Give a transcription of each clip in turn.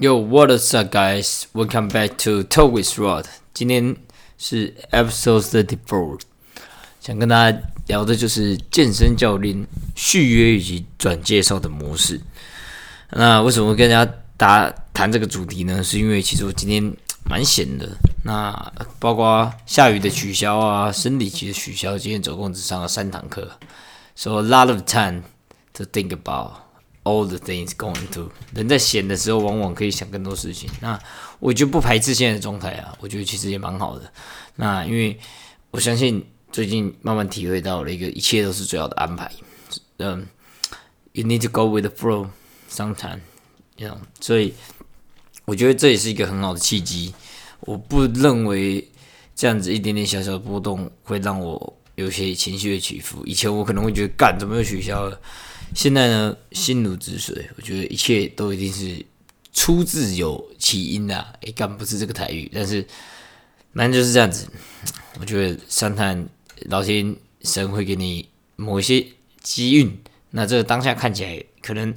Yo, what is up, guys? Welcome back to Talk with Rod. 今天是 Episode Thirty Four，想跟大家聊的就是健身教练续约以及转介绍的模式。那为什么跟大家打谈这个主题呢？是因为其实我今天蛮闲的，那包括下雨的取消啊，生理期的取消，今天总共只上了三堂课，so a lot of time to think about。All the things going to，人在闲的时候，往往可以想更多事情。那我就不排斥现在的状态啊，我觉得其实也蛮好的。那因为我相信最近慢慢体会到了一个一切都是最好的安排。嗯，You need to go with the flow sometime，you know。所以我觉得这也是一个很好的契机。我不认为这样子一点点小小的波动会让我有些情绪的起伏。以前我可能会觉得，干怎么又取消了？现在呢，心如止水。我觉得一切都一定是出自有起因的，哎，干不是这个台语，但是反正就是这样子。我觉得上探老天神会给你某一些机运，那这个当下看起来，可能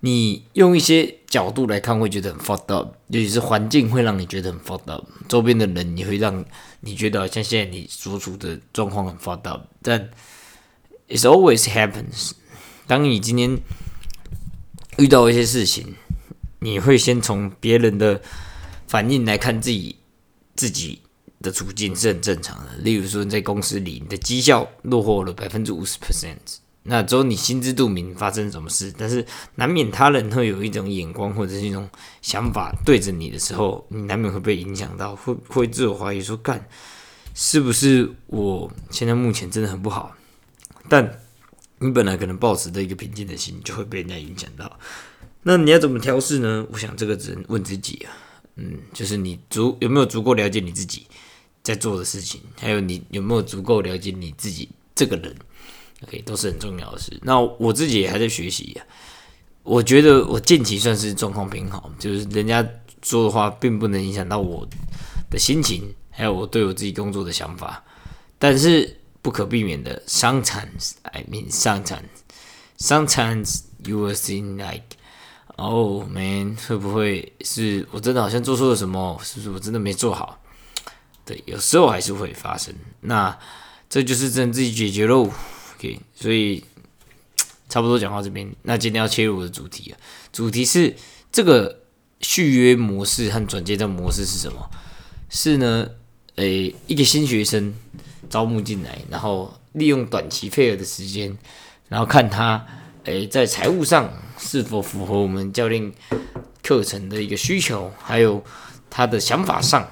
你用一些角度来看会觉得很 fucked up，尤其是环境会让你觉得很 fucked up，周边的人也会让你觉得像现在你所处的状况很 fucked up，但 it always happens。当你今天遇到一些事情，你会先从别人的反应来看自己自己的处境是很正常的。例如说，在公司里，你的绩效落后了百分之五十 percent，那只有你心知肚明发生什么事，但是难免他人会有一种眼光或者是一种想法对着你的时候，你难免会被影响到，会会自我怀疑说，干是不是我现在目前真的很不好？但你本来可能抱持的一个平静的心，就会被人家影响到。那你要怎么调试呢？我想这个只能问自己啊。嗯，就是你足有没有足够了解你自己在做的事情，还有你有没有足够了解你自己这个人，OK，都是很重要的事。那我自己也还在学习呀。我觉得我近期算是状况挺好，就是人家说的话并不能影响到我的心情，还有我对我自己工作的想法，但是。不可避免的，sometimes I mean sometimes sometimes you will think like oh man 会不会是我真的好像做错了什么？是不是我真的没做好？对，有时候还是会发生。那这就是只能自己解决喽。OK，所以差不多讲到这边。那今天要切入我的主题啊，主题是这个续约模式和转接的模式是什么？是呢，诶，一个新学生。招募进来，然后利用短期配合的时间，然后看他诶在财务上是否符合我们教练课程的一个需求，还有他的想法上，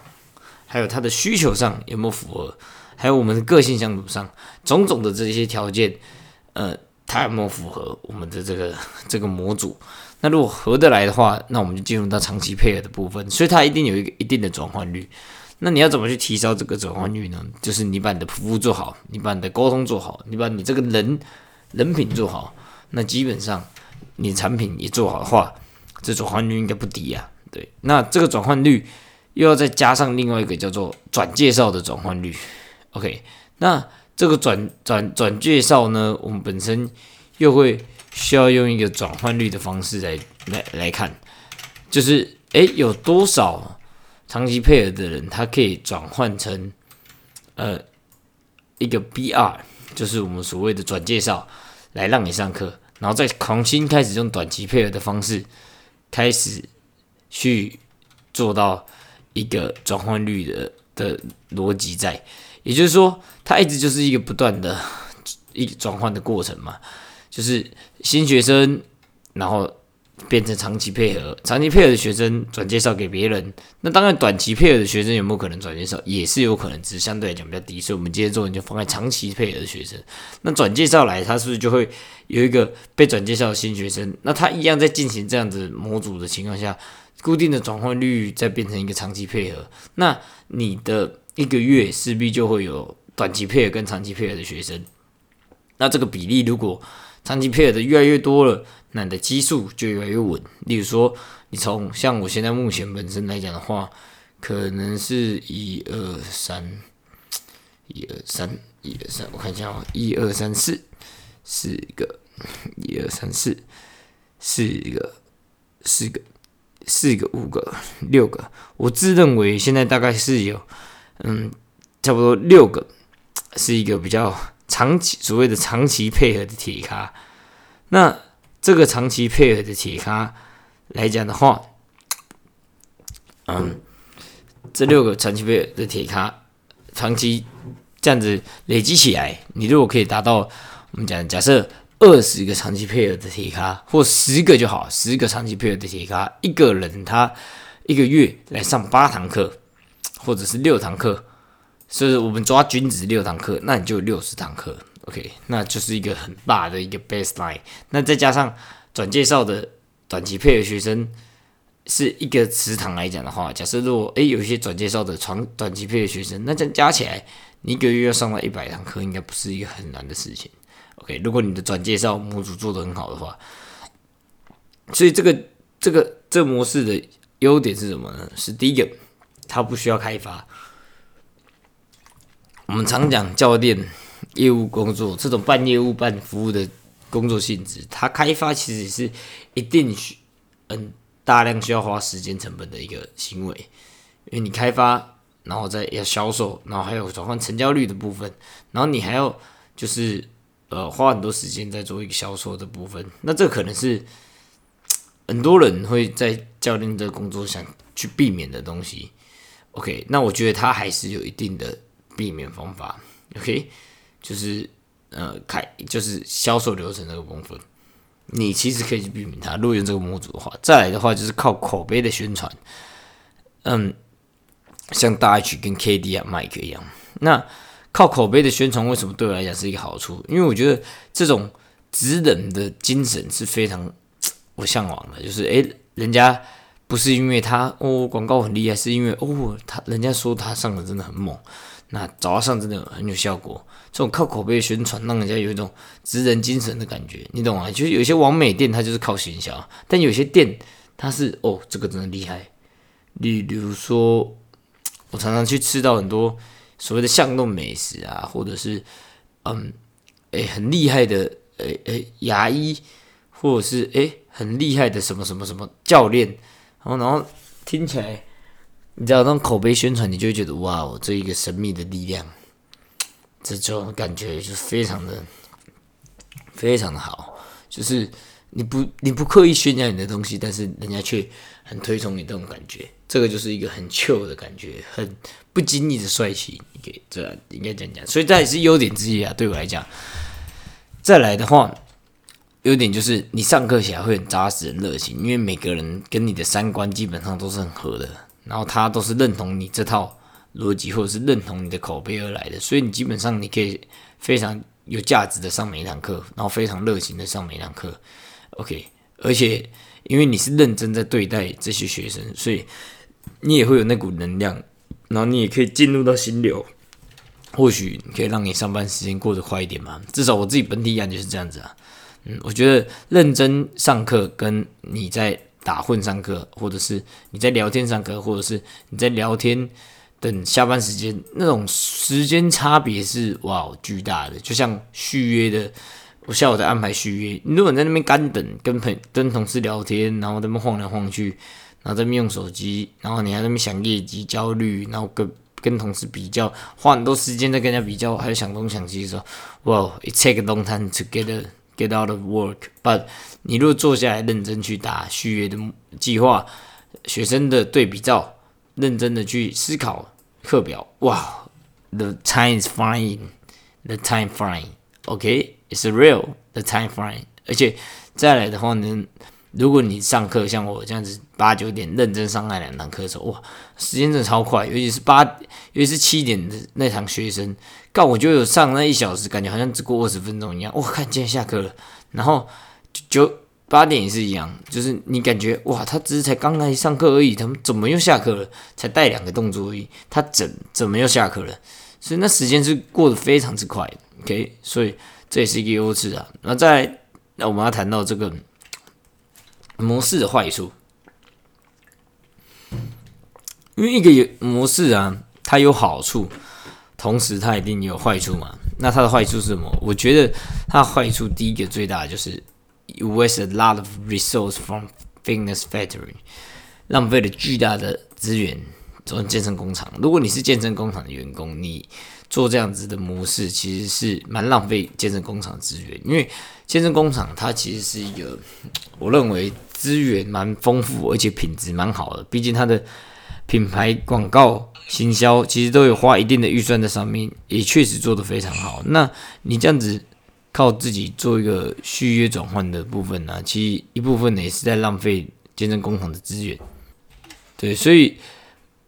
还有他的需求上有没有符合，还有我们的个性相处上种种的这些条件，呃，他有没有符合我们的这个这个模组？那如果合得来的话，那我们就进入到长期配合的部分，所以它一定有一个一定的转换率。那你要怎么去提高这个转换率呢？就是你把你的服务做好，你把你的沟通做好，你把你这个人人品做好，那基本上你产品也做好的话，这转换率应该不低呀。对，那这个转换率又要再加上另外一个叫做转介绍的转换率。OK，那这个转转转介绍呢，我们本身又会需要用一个转换率的方式来来来看，就是诶有多少？长期配合的人，他可以转换成呃一个 BR，就是我们所谓的转介绍，来让你上课，然后再重新开始用短期配合的方式，开始去做到一个转换率的的逻辑在，也就是说，它一直就是一个不断的一转换的过程嘛，就是新学生，然后。变成长期配合，长期配合的学生转介绍给别人，那当然短期配合的学生有没有可能转介绍，也是有可能，只是相对来讲比较低。所以，我们今天重点就放在长期配合的学生。那转介绍来，他是不是就会有一个被转介绍的新学生？那他一样在进行这样子模组的情况下，固定的转换率再变成一个长期配合，那你的一个月势必就会有短期配合跟长期配合的学生。那这个比例如果长期配合的越来越多了。那你的基数就越来越稳。例如说，你从像我现在目前本身来讲的话，可能是一二三，一二三，一二三，我看一下哦，一二三四，四个，一二三四，四个，四个，四个、五个、六个，我自认为现在大概是有，嗯，差不多六个是一个比较长期所谓的长期配合的铁咖。那这个长期配合的铁咖来讲的话，嗯，这六个长期配合的铁咖，长期这样子累积起来，你如果可以达到我们讲假设。二十个长期配合的铁咖，或十个就好，十个长期配合的铁咖，一个人他一个月来上八堂课，或者是六堂课，所以我们抓均值六堂课，那你就六十堂课，OK，那就是一个很大的一个 baseline。那再加上转介绍的短期配合学生，是一个池塘来讲的话，假设如果诶有一些转介绍的长短期配合学生，那这样加起来，你一个月要上到一百堂课，应该不是一个很难的事情。OK，如果你的转介绍模组做的很好的话，所以这个这个这模式的优点是什么呢？是第一个，它不需要开发。我们常讲教练业务工作这种半业务半服务的工作性质，它开发其实是一定需嗯大量需要花时间成本的一个行为，因为你开发，然后再要销售，然后还有转换成交率的部分，然后你还要就是。呃，花很多时间在做一个销售的部分，那这可能是很多人会在教练的工作想去避免的东西。OK，那我觉得他还是有一定的避免方法。OK，就是呃，开就是销售流程这个部分，你其实可以去避免它。如果用这个模组的话，再来的话就是靠口碑的宣传。嗯，像大 H 跟 KD 啊、Mike 一样，那。靠口碑的宣传，为什么对我来讲是一个好处？因为我觉得这种直人的精神是非常我向往的。就是诶，人家不是因为他哦广告很厉害，是因为哦他人家说他上的真的很猛，那找他上真的很有效果。这种靠口碑宣传，让人家有一种直人精神的感觉，你懂吗？就是有些完美店，它就是靠行销，但有些店它是哦这个真的厉害。例如说，我常常去吃到很多。所谓的巷弄美食啊，或者是嗯，诶很厉害的诶诶牙医，或者是诶很厉害的什么什么什么教练，然后然后听起来，你知道那种口碑宣传，你就会觉得哇，我这一个神秘的力量，这种感觉就非常的非常的好，就是你不你不刻意宣扬你的东西，但是人家却很推崇你这种感觉。这个就是一个很酷的感觉，很不经意的帅气，你可以这应该讲讲，所以这也是优点之一啊。对我来讲，再来的话，优点就是你上课起来会很扎实、很热情，因为每个人跟你的三观基本上都是很合的，然后他都是认同你这套逻辑，或者是认同你的口碑而来的，所以你基本上你可以非常有价值的上每一堂课，然后非常热情的上每一堂课。OK，而且因为你是认真在对待这些学生，所以你也会有那股能量，然后你也可以进入到心流，或许可以让你上班时间过得快一点嘛。至少我自己本体感觉是这样子啊。嗯，我觉得认真上课跟你在打混上课，或者是你在聊天上课，或者是你在聊天等下班时间，那种时间差别是哇巨大的。就像续约的，我下午在安排续约，你如果在那边干等，跟朋跟同事聊天，然后在那边晃来晃去。然后在那边用手机，然后你还在那边想业绩焦虑，然后跟跟同事比较，花很多时间在跟人家比较，还有想东想西的时候，Well, it take a long time to get get out of work. But 你如果坐下来认真去打续约的计划，学生的对比照，认真的去思考课表，哇，the time is fine, the time fine, OK, it's real, the time fine. 而且再来的话呢？如果你上课像我这样子八九点认真上那两堂课的时候，哇，时间真的超快，尤其是八，尤其是七点的那堂学生，告我就有上那一小时，感觉好像只过二十分钟一样。哇，看今天下课了，然后九八点也是一样，就是你感觉哇，他只是才刚来上课而已，他们怎么又下课了？才带两个动作而已，他怎怎么又下课了？所以那时间是过得非常之快，OK，所以这也是一个优势啊。那在那我们要谈到这个。模式的坏处，因为一个模式啊，它有好处，同时它一定有坏处嘛。那它的坏处是什么？我觉得它的坏处第一个最大的就是，waste a lot of resource from fitness factory。浪费了巨大的资源做健身工厂。如果你是健身工厂的员工，你做这样子的模式，其实是蛮浪费健身工厂资源。因为健身工厂它其实是一个，我认为资源蛮丰富，而且品质蛮好的。毕竟它的品牌广告行销其实都有花一定的预算在上面，也确实做得非常好。那你这样子靠自己做一个续约转换的部分呢，其实一部分呢也是在浪费健身工厂的资源。对，所以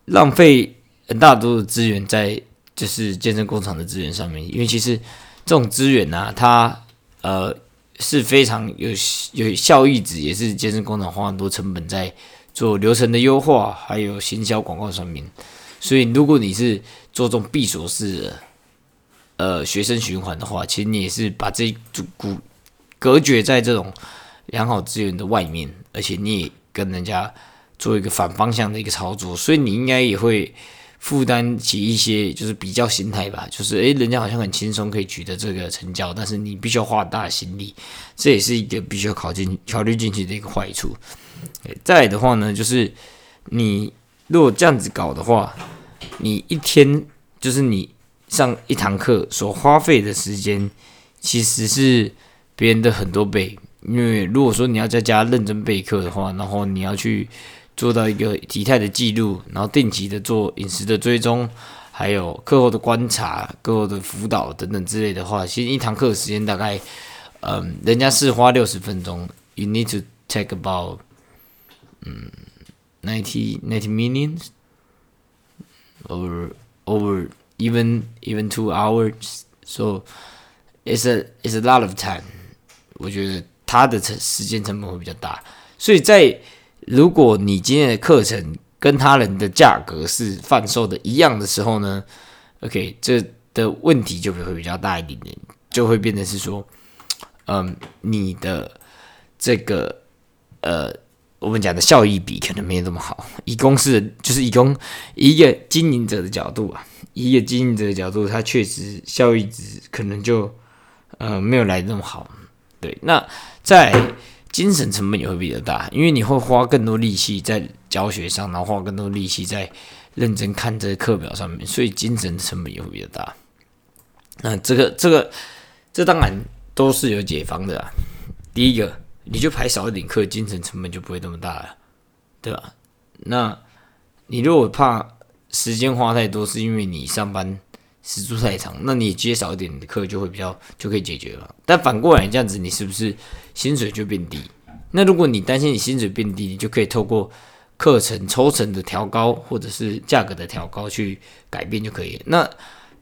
浪费很大多的资源在就是健身工厂的资源上面，因为其实这种资源呢，它呃是非常有有效益值，也是健身工厂花很多成本在。做流程的优化，还有行销广告上面，所以如果你是做这种闭锁式的呃学生循环的话，其实你也是把这组股隔绝在这种良好资源的外面，而且你也跟人家做一个反方向的一个操作，所以你应该也会负担起一些就是比较心态吧，就是诶，人家好像很轻松可以取得这个成交，但是你必须要花大的心力，这也是一个必须要考进考虑进去的一个坏处。再的话呢，就是你如果这样子搞的话，你一天就是你上一堂课所花费的时间，其实是别人的很多倍。因为如果说你要在家认真备课的话，然后你要去做到一个体态的记录，然后定期的做饮食的追踪，还有课后的观察、课后的辅导等等之类的话，其实一堂课的时间大概，嗯，人家是花六十分钟，you need to take about 嗯，ninety ninety minutes，over over even even two hours, so it's a it's a lot of time。我觉得它的成时间成本会比较大，所以在如果你今天的课程跟他人的价格是贩售的一样的时候呢，OK，这的问题就会比较大一点点，就会变成是说，嗯，你的这个呃。我们讲的效益比可能没有那么好。以公司的就是以公一个经营者的角度啊，一个经营者的角度，他确实效益值可能就呃没有来那么好。对，那在精神成本也会比较大，因为你会花更多力气在教学上，然后花更多力气在认真看这个课表上面，所以精神成本也会比较大。那这个这个这当然都是有解方的啊。第一个。你就排少一点课，精神成本就不会那么大了，对吧？那你如果怕时间花太多，是因为你上班时数太长，那你接少一点的课就会比较就可以解决了。但反过来这样子，你是不是薪水就变低？那如果你担心你薪水变低，你就可以透过课程抽成的调高，或者是价格的调高去改变就可以。那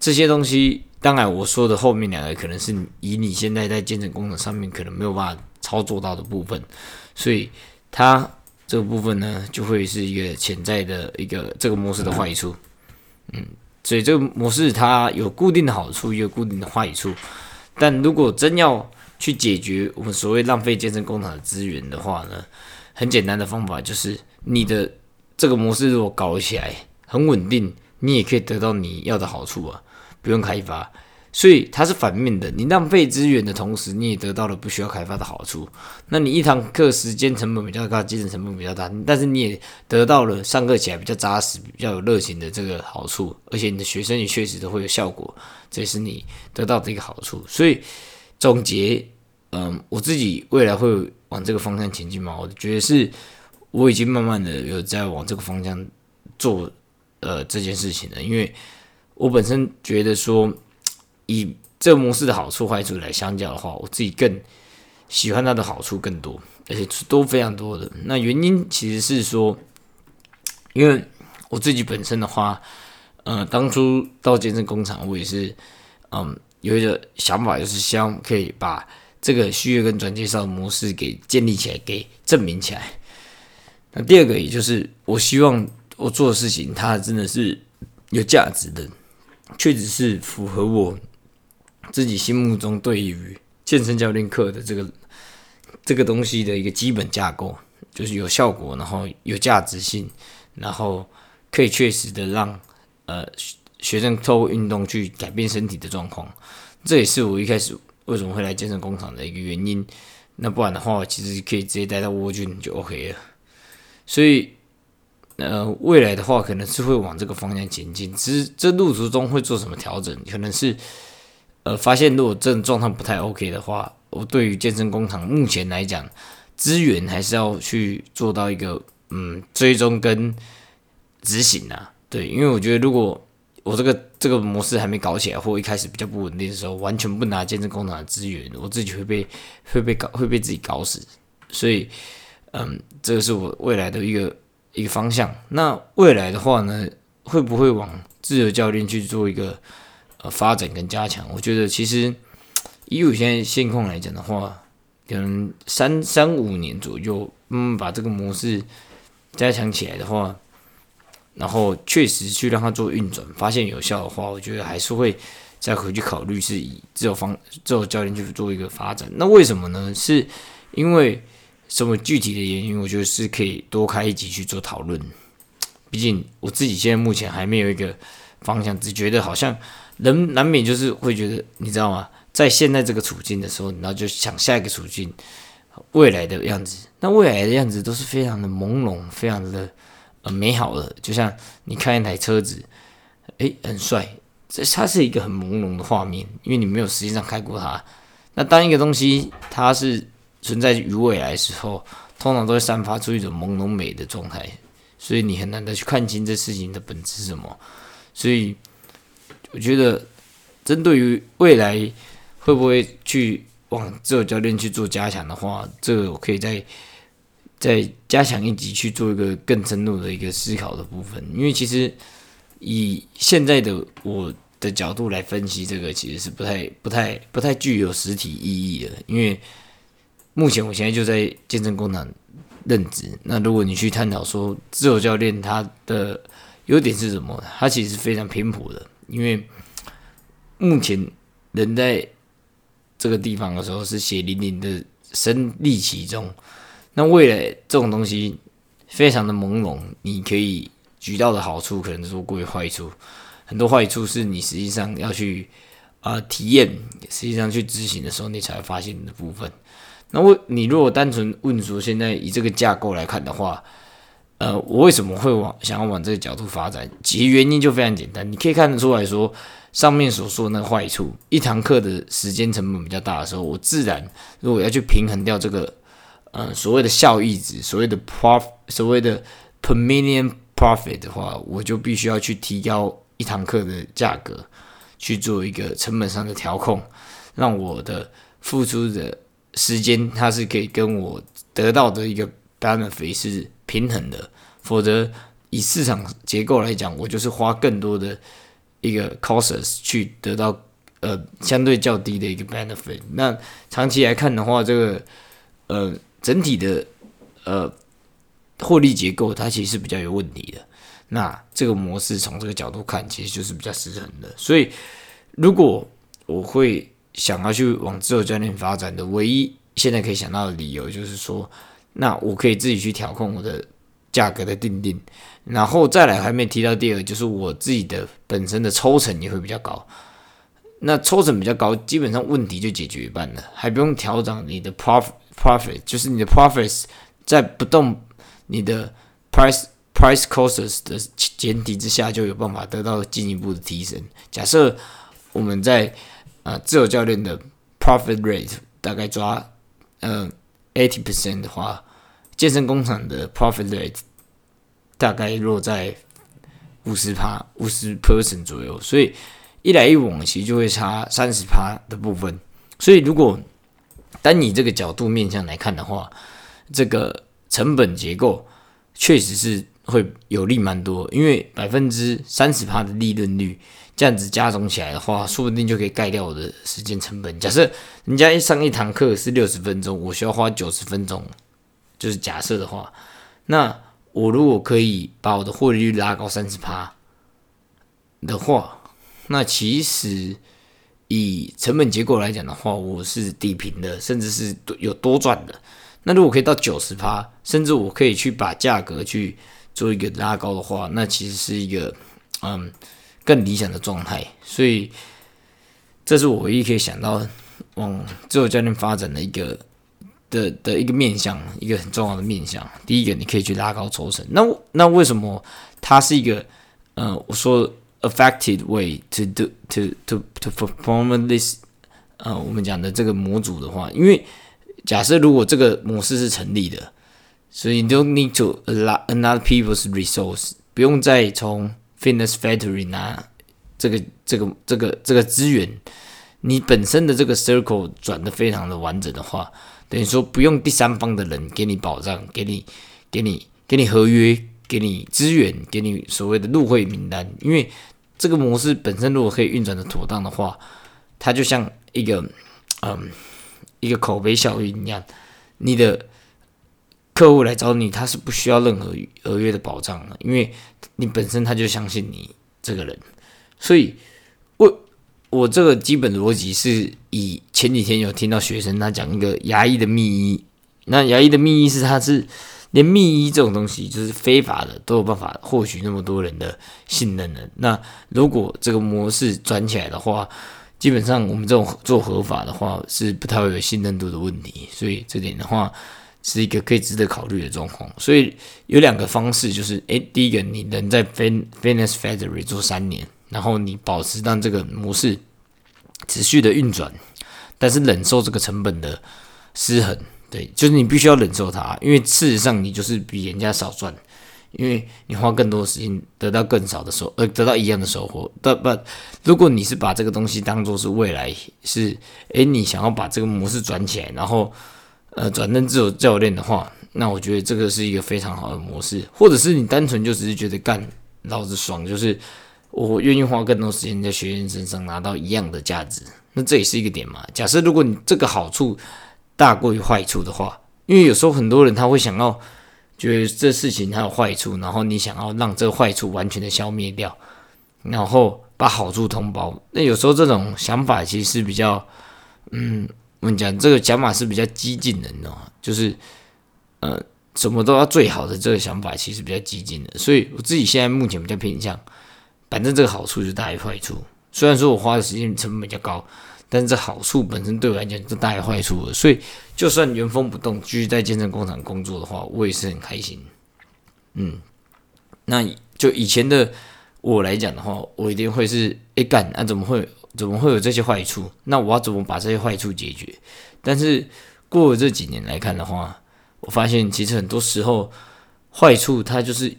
这些东西，当然我说的后面两个可能是以你现在在健身工程上面可能没有办法。操作到的部分，所以它这个部分呢，就会是一个潜在的一个这个模式的坏处。嗯，所以这个模式它有固定的好处，也有固定的坏处。但如果真要去解决我们所谓浪费健身工厂的资源的话呢，很简单的方法就是你的这个模式如果搞起来很稳定，你也可以得到你要的好处啊，不用开发。所以它是反面的，你浪费资源的同时，你也得到了不需要开发的好处。那你一堂课时间成本比较高，精神成本比较大，但是你也得到了上课起来比较扎实、比较有热情的这个好处，而且你的学生也确实都会有效果，这也是你得到的一个好处。所以总结，嗯，我自己未来会往这个方向前进吗？我觉得是，我已经慢慢的有在往这个方向做呃这件事情了，因为我本身觉得说。以这个模式的好处坏处来相较的话，我自己更喜欢它的好处更多，而且都非常多的。那原因其实是说，因为我自己本身的话，呃，当初到健身工厂，我也是，嗯，有一个想法，就是希望可以把这个续约跟转介绍模式给建立起来，给证明起来。那第二个，也就是我希望我做的事情，它真的是有价值的，确实是符合我。自己心目中对于健身教练课的这个这个东西的一个基本架构，就是有效果，然后有价值性，然后可以确实的让呃学生透过运动去改变身体的状况。这也是我一开始为什么会来健身工厂的一个原因。那不然的话，其实可以直接待到蜗居就 OK 了。所以呃，未来的话可能是会往这个方向前进，只是这路途中会做什么调整，可能是呃，发现如果这种状态不太 OK 的话，我对于健身工厂目前来讲，资源还是要去做到一个嗯追踪跟执行啊，对，因为我觉得如果我这个这个模式还没搞起来，或一开始比较不稳定的时候，完全不拿健身工厂的资源，我自己会被会被搞会被自己搞死，所以嗯，这个是我未来的一个。一个方向，那未来的话呢，会不会往自由教练去做一个发展跟加强？我觉得其实以我现在现况来讲的话，可能三三五年左右，嗯，把这个模式加强起来的话，然后确实去让它做运转，发现有效的话，我觉得还是会再回去考虑是以自由方自由教练去做一个发展。那为什么呢？是因为。什么具体的原因，我觉得是可以多开一集去做讨论。毕竟我自己现在目前还没有一个方向，只觉得好像人难免就是会觉得，你知道吗？在现在这个处境的时候，然后就想下一个处境未来的样子。那未来的样子都是非常的朦胧，非常的呃美好的。就像你看一台车子，诶，很帅，这它是一个很朦胧的画面，因为你没有实际上开过它。那当一个东西它是存在于未来时候，通常都会散发出一种朦胧美的状态，所以你很难的去看清这事情的本质是什么。所以我觉得，针对于未来会不会去往自由教练去做加强的话，这个我可以再再加强一级去做一个更深入的一个思考的部分。因为其实以现在的我的角度来分析这个，其实是不太不太不太具有实体意义的，因为。目前我现在就在健身工厂任职。那如果你去探讨说自由教练他的优点是什么，它其实是非常偏颇的。因为目前人在这个地方的时候是血淋淋的身历其中，那未来这种东西非常的朦胧。你可以举到的好处可能多过坏处，很多坏处是你实际上要去啊体验，实际上去执行的时候你才会发现的部分。那我你如果单纯问说，现在以这个架构来看的话，呃，我为什么会往想要往这个角度发展？其实原因就非常简单，你可以看得出来说，上面所说那个坏处，一堂课的时间成本比较大的时候，我自然如果要去平衡掉这个，呃，所谓的效益值，所谓的 prof，所谓的 per million profit 的话，我就必须要去提高一堂课的价格，去做一个成本上的调控，让我的付出的。时间它是可以跟我得到的一个 benefit 是平衡的，否则以市场结构来讲，我就是花更多的一个 costs 去得到呃相对较低的一个 benefit。那长期来看的话，这个呃整体的呃获利结构它其实是比较有问题的。那这个模式从这个角度看，其实就是比较失衡的。所以如果我会。想要去往自由教练发展的唯一现在可以想到的理由，就是说，那我可以自己去调控我的价格的定定，然后再来还没提到第二，就是我自己的本身的抽成也会比较高。那抽成比较高，基本上问题就解决一半了，还不用调整你的 profit profit，就是你的 profits 在不动你的 price price costs 的前提之下，就有办法得到进一步的提升。假设我们在啊，自由教练的 profit rate 大概抓呃 eighty percent 的话，健身工厂的 profit rate 大概落在五十趴五十 percent 左右，所以一来一往其实就会差三十趴的部分。所以如果单以这个角度面向来看的话，这个成本结构确实是会有利蛮多，因为百分之三十趴的利润率。这样子加总起来的话，说不定就可以盖掉我的时间成本。假设人家一上一堂课是六十分钟，我需要花九十分钟，就是假设的话，那我如果可以把我的获利率拉高三十趴的话，那其实以成本结构来讲的话，我是底平的，甚至是有多赚的。那如果可以到九十趴，甚至我可以去把价格去做一个拉高的话，那其实是一个嗯。更理想的状态，所以这是我唯一可以想到往自由教练发展的一个的的一个面向，一个很重要的面向。第一个，你可以去拉高抽成。那那为什么它是一个呃，我说 affected way to do to to to perform this 呃，我们讲的这个模组的话，因为假设如果这个模式是成立的，所以你 don't need to allow another people's resource，不用再从 fitness factory 拿这个这个这个这个资源，你本身的这个 circle 转的非常的完整的话。等于说不用第三方的人给你保障，给你、给你、给你合约，给你资源，给你所谓的入会名单。因为这个模式本身如果可以运转的妥当的话，它就像一个嗯一个口碑效应一样，你的客户来找你，他是不需要任何合约的保障的，因为你本身他就相信你这个人，所以。我这个基本逻辑是以前几天有听到学生他讲一个牙医的秘医，那牙医的秘医是他是连秘医这种东西就是非法的都有办法获取那么多人的信任的。那如果这个模式转起来的话，基本上我们这种做合法的话是不太会有信任度的问题，所以这点的话是一个可以值得考虑的状况。所以有两个方式，就是诶，第一个你能在 Fin Finance Factory 做三年。然后你保持让这个模式持续的运转，但是忍受这个成本的失衡，对，就是你必须要忍受它，因为事实上你就是比人家少赚，因为你花更多时间得到更少的收，呃，得到一样的收获。但不，如果你是把这个东西当做是未来，是，诶，你想要把这个模式转起来，然后，呃，转成自由教练的话，那我觉得这个是一个非常好的模式，或者是你单纯就只是觉得干老子爽，就是。我愿意花更多时间在学员身上拿到一样的价值，那这也是一个点嘛。假设如果你这个好处大过于坏处的话，因为有时候很多人他会想要觉得这事情还有坏处，然后你想要让这个坏处完全的消灭掉，然后把好处通包。那有时候这种想法其实是比较，嗯，我们讲这个想法是比较激进的，你知道吗？就是呃，什么都要最好的这个想法其实比较激进的，所以我自己现在目前比较偏向。反正这个好处就大于坏处。虽然说我花的时间成本比较高，但是这好处本身对我来讲就大于坏处了。所以，就算原封不动继续在健身工厂工作的话，我也是很开心。嗯，那就以前的我来讲的话，我一定会是哎干，那怎么会怎么会有这些坏处？那我要怎么把这些坏处解决？但是过了这几年来看的话，我发现其实很多时候坏处它就是。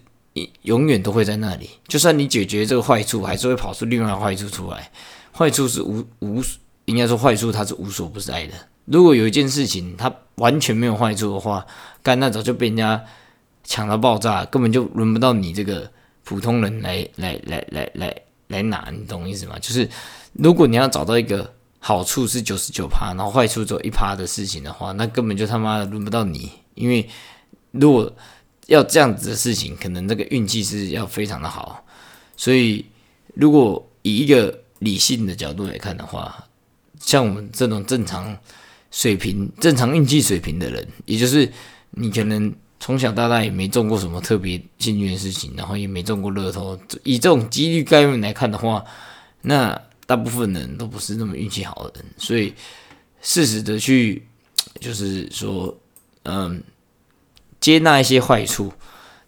永远都会在那里，就算你解决这个坏处，还是会跑出另外坏处出来。坏处是无无，应该说坏处它是无所不在的。如果有一件事情它完全没有坏处的话，干那早就被人家抢到爆炸，根本就轮不到你这个普通人来来来来来来拿，你懂意思吗？就是如果你要找到一个好处是九十九趴，然后坏处只有一趴的事情的话，那根本就他妈的轮不到你，因为如果。要这样子的事情，可能这个运气是要非常的好，所以如果以一个理性的角度来看的话，像我们这种正常水平、正常运气水平的人，也就是你可能从小到大也没中过什么特别幸运的事情，然后也没中过乐透，以这种几率概率来看的话，那大部分人都不是那么运气好的人，所以适时的去，就是说，嗯。接纳一些坏处，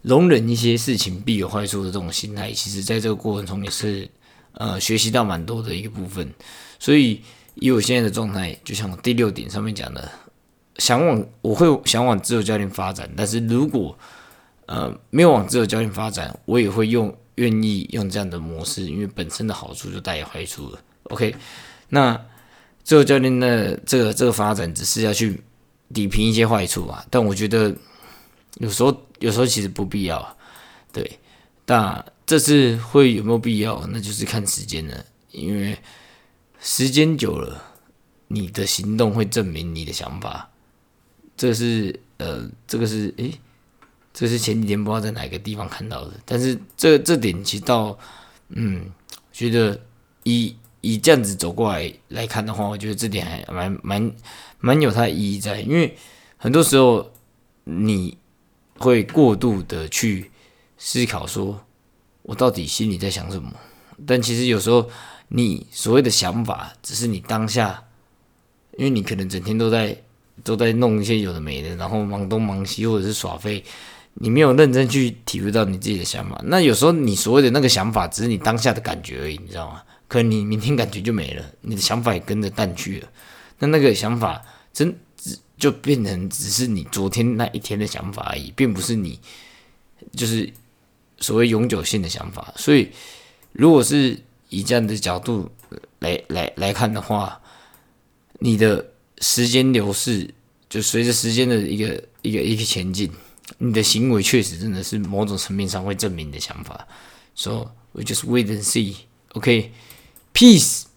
容忍一些事情必有坏处的这种心态，其实在这个过程中也是呃学习到蛮多的一个部分。所以以我现在的状态，就像我第六点上面讲的，想往我会想往自由教练发展，但是如果呃没有往自由教练发展，我也会用愿意用这样的模式，因为本身的好处就大于坏处了。OK，那自由教练的这个这个发展只是要去抵平一些坏处啊，但我觉得。有时候，有时候其实不必要，对。但这次会有没有必要，那就是看时间了。因为时间久了，你的行动会证明你的想法。这是呃，这个是诶，这是前几天不知道在哪个地方看到的。但是这这点其实到嗯，觉得以以这样子走过来来看的话，我觉得这点还蛮蛮蛮有它的意义在。因为很多时候你。会过度的去思考，说我到底心里在想什么？但其实有时候，你所谓的想法，只是你当下，因为你可能整天都在都在弄一些有的没的，然后忙东忙西或者是耍废，你没有认真去体会到你自己的想法。那有时候你所谓的那个想法，只是你当下的感觉而已，你知道吗？可能你明天感觉就没了，你的想法也跟着淡去了。那那个想法真就变成只是你昨天那一天的想法而已，并不是你就是所谓永久性的想法。所以，如果是以这样的角度来来来看的话，你的时间流逝就随着时间的一个一个一个前进，你的行为确实真的是某种层面上会证明你的想法。So we just wait and see. OK. Peace.